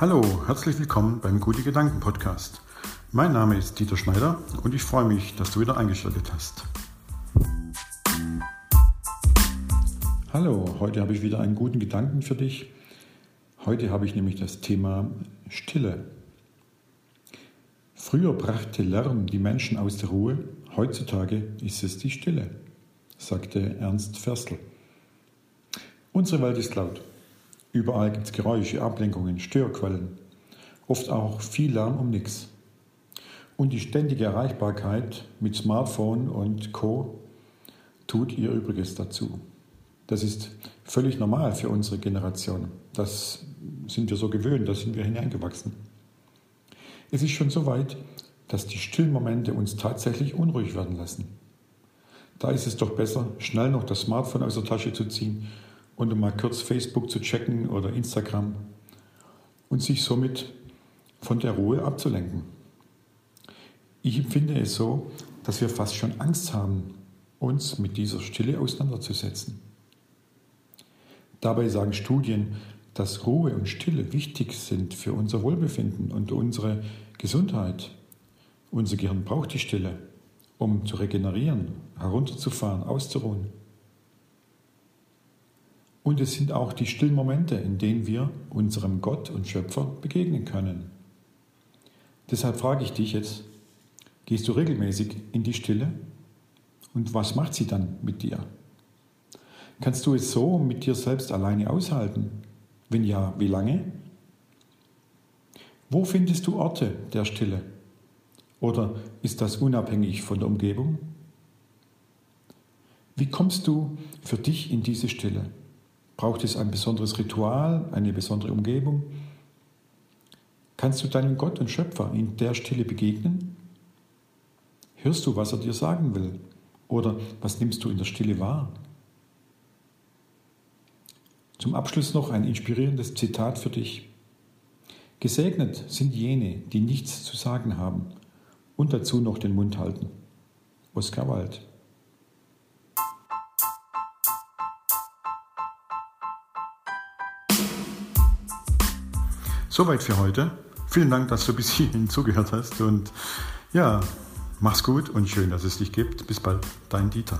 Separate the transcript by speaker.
Speaker 1: Hallo, herzlich willkommen beim Gute Gedanken Podcast. Mein Name ist Dieter Schneider und ich freue mich, dass du wieder eingeschaltet hast. Hallo, heute habe ich wieder einen guten Gedanken für dich. Heute habe ich nämlich das Thema Stille. Früher brachte Lärm die Menschen aus der Ruhe, heutzutage ist es die Stille, sagte Ernst Ferstel. Unsere Welt ist laut. Überall gibt es Geräusche, Ablenkungen, Störquellen. Oft auch viel Lärm um nichts. Und die ständige Erreichbarkeit mit Smartphone und Co. tut ihr Übriges dazu. Das ist völlig normal für unsere Generation. Das sind wir so gewöhnt, da sind wir hineingewachsen. Es ist schon so weit, dass die stillen Momente uns tatsächlich unruhig werden lassen. Da ist es doch besser, schnell noch das Smartphone aus der Tasche zu ziehen und um mal kurz Facebook zu checken oder Instagram und sich somit von der Ruhe abzulenken. Ich empfinde es so, dass wir fast schon Angst haben, uns mit dieser Stille auseinanderzusetzen. Dabei sagen Studien, dass Ruhe und Stille wichtig sind für unser Wohlbefinden und unsere Gesundheit. Unser Gehirn braucht die Stille, um zu regenerieren, herunterzufahren, auszuruhen. Und es sind auch die stillen Momente, in denen wir unserem Gott und Schöpfer begegnen können. Deshalb frage ich dich jetzt, gehst du regelmäßig in die Stille? Und was macht sie dann mit dir? Kannst du es so mit dir selbst alleine aushalten? Wenn ja, wie lange? Wo findest du Orte der Stille? Oder ist das unabhängig von der Umgebung? Wie kommst du für dich in diese Stille? Braucht es ein besonderes Ritual, eine besondere Umgebung? Kannst du deinem Gott und Schöpfer in der Stille begegnen? Hörst du, was er dir sagen will? Oder was nimmst du in der Stille wahr? Zum Abschluss noch ein inspirierendes Zitat für dich. Gesegnet sind jene, die nichts zu sagen haben und dazu noch den Mund halten. Oskar Wald. Soweit für heute. Vielen Dank, dass du bis hierhin zugehört hast. Und ja, mach's gut und schön, dass es dich gibt. Bis bald, dein Dieter.